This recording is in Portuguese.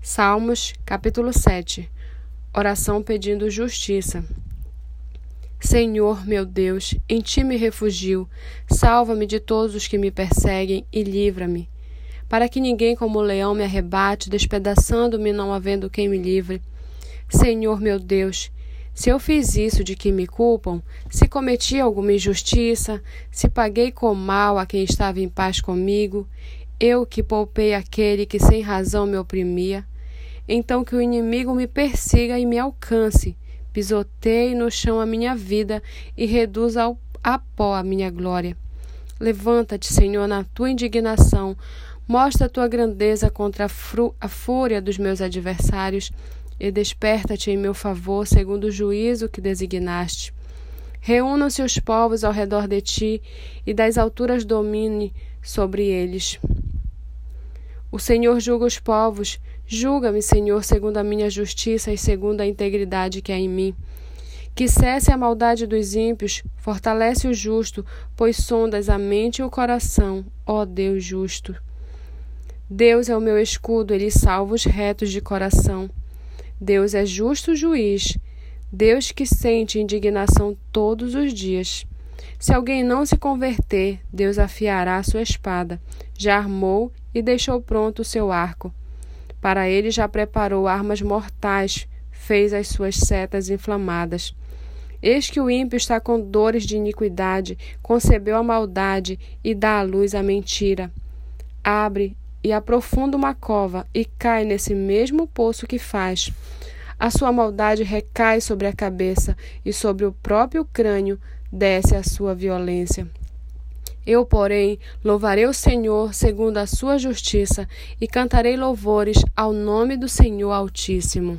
Salmos, capítulo 7 Oração pedindo justiça. Senhor, meu Deus, em ti me refugio. Salva-me de todos os que me perseguem e livra-me. Para que ninguém como o leão me arrebate, despedaçando-me, não havendo quem me livre. Senhor, meu Deus, se eu fiz isso de que me culpam, se cometi alguma injustiça, se paguei com mal a quem estava em paz comigo, eu que poupei aquele que sem razão me oprimia, então que o inimigo me persiga e me alcance, pisoteie no chão a minha vida e reduza ao, a pó a minha glória. Levanta-te, Senhor, na tua indignação, mostra a tua grandeza contra a, a fúria dos meus adversários e desperta-te em meu favor, segundo o juízo que designaste. Reúnam-se os povos ao redor de ti, e das alturas domine sobre eles. O Senhor julga os povos, julga-me, Senhor, segundo a minha justiça e segundo a integridade que há em mim. Que cesse a maldade dos ímpios, fortalece o justo, pois sondas a mente e o coração, ó Deus justo. Deus é o meu escudo, ele salva os retos de coração. Deus é justo juiz, Deus que sente indignação todos os dias. Se alguém não se converter, Deus afiará a sua espada. Já armou e deixou pronto o seu arco. Para ele já preparou armas mortais, fez as suas setas inflamadas. Eis que o ímpio está com dores de iniquidade, concebeu a maldade e dá à luz a mentira. Abre e aprofunda uma cova e cai nesse mesmo poço que faz. A sua maldade recai sobre a cabeça e sobre o próprio crânio desce a sua violência. Eu, porém, louvarei o Senhor segundo a sua justiça e cantarei louvores ao nome do Senhor Altíssimo.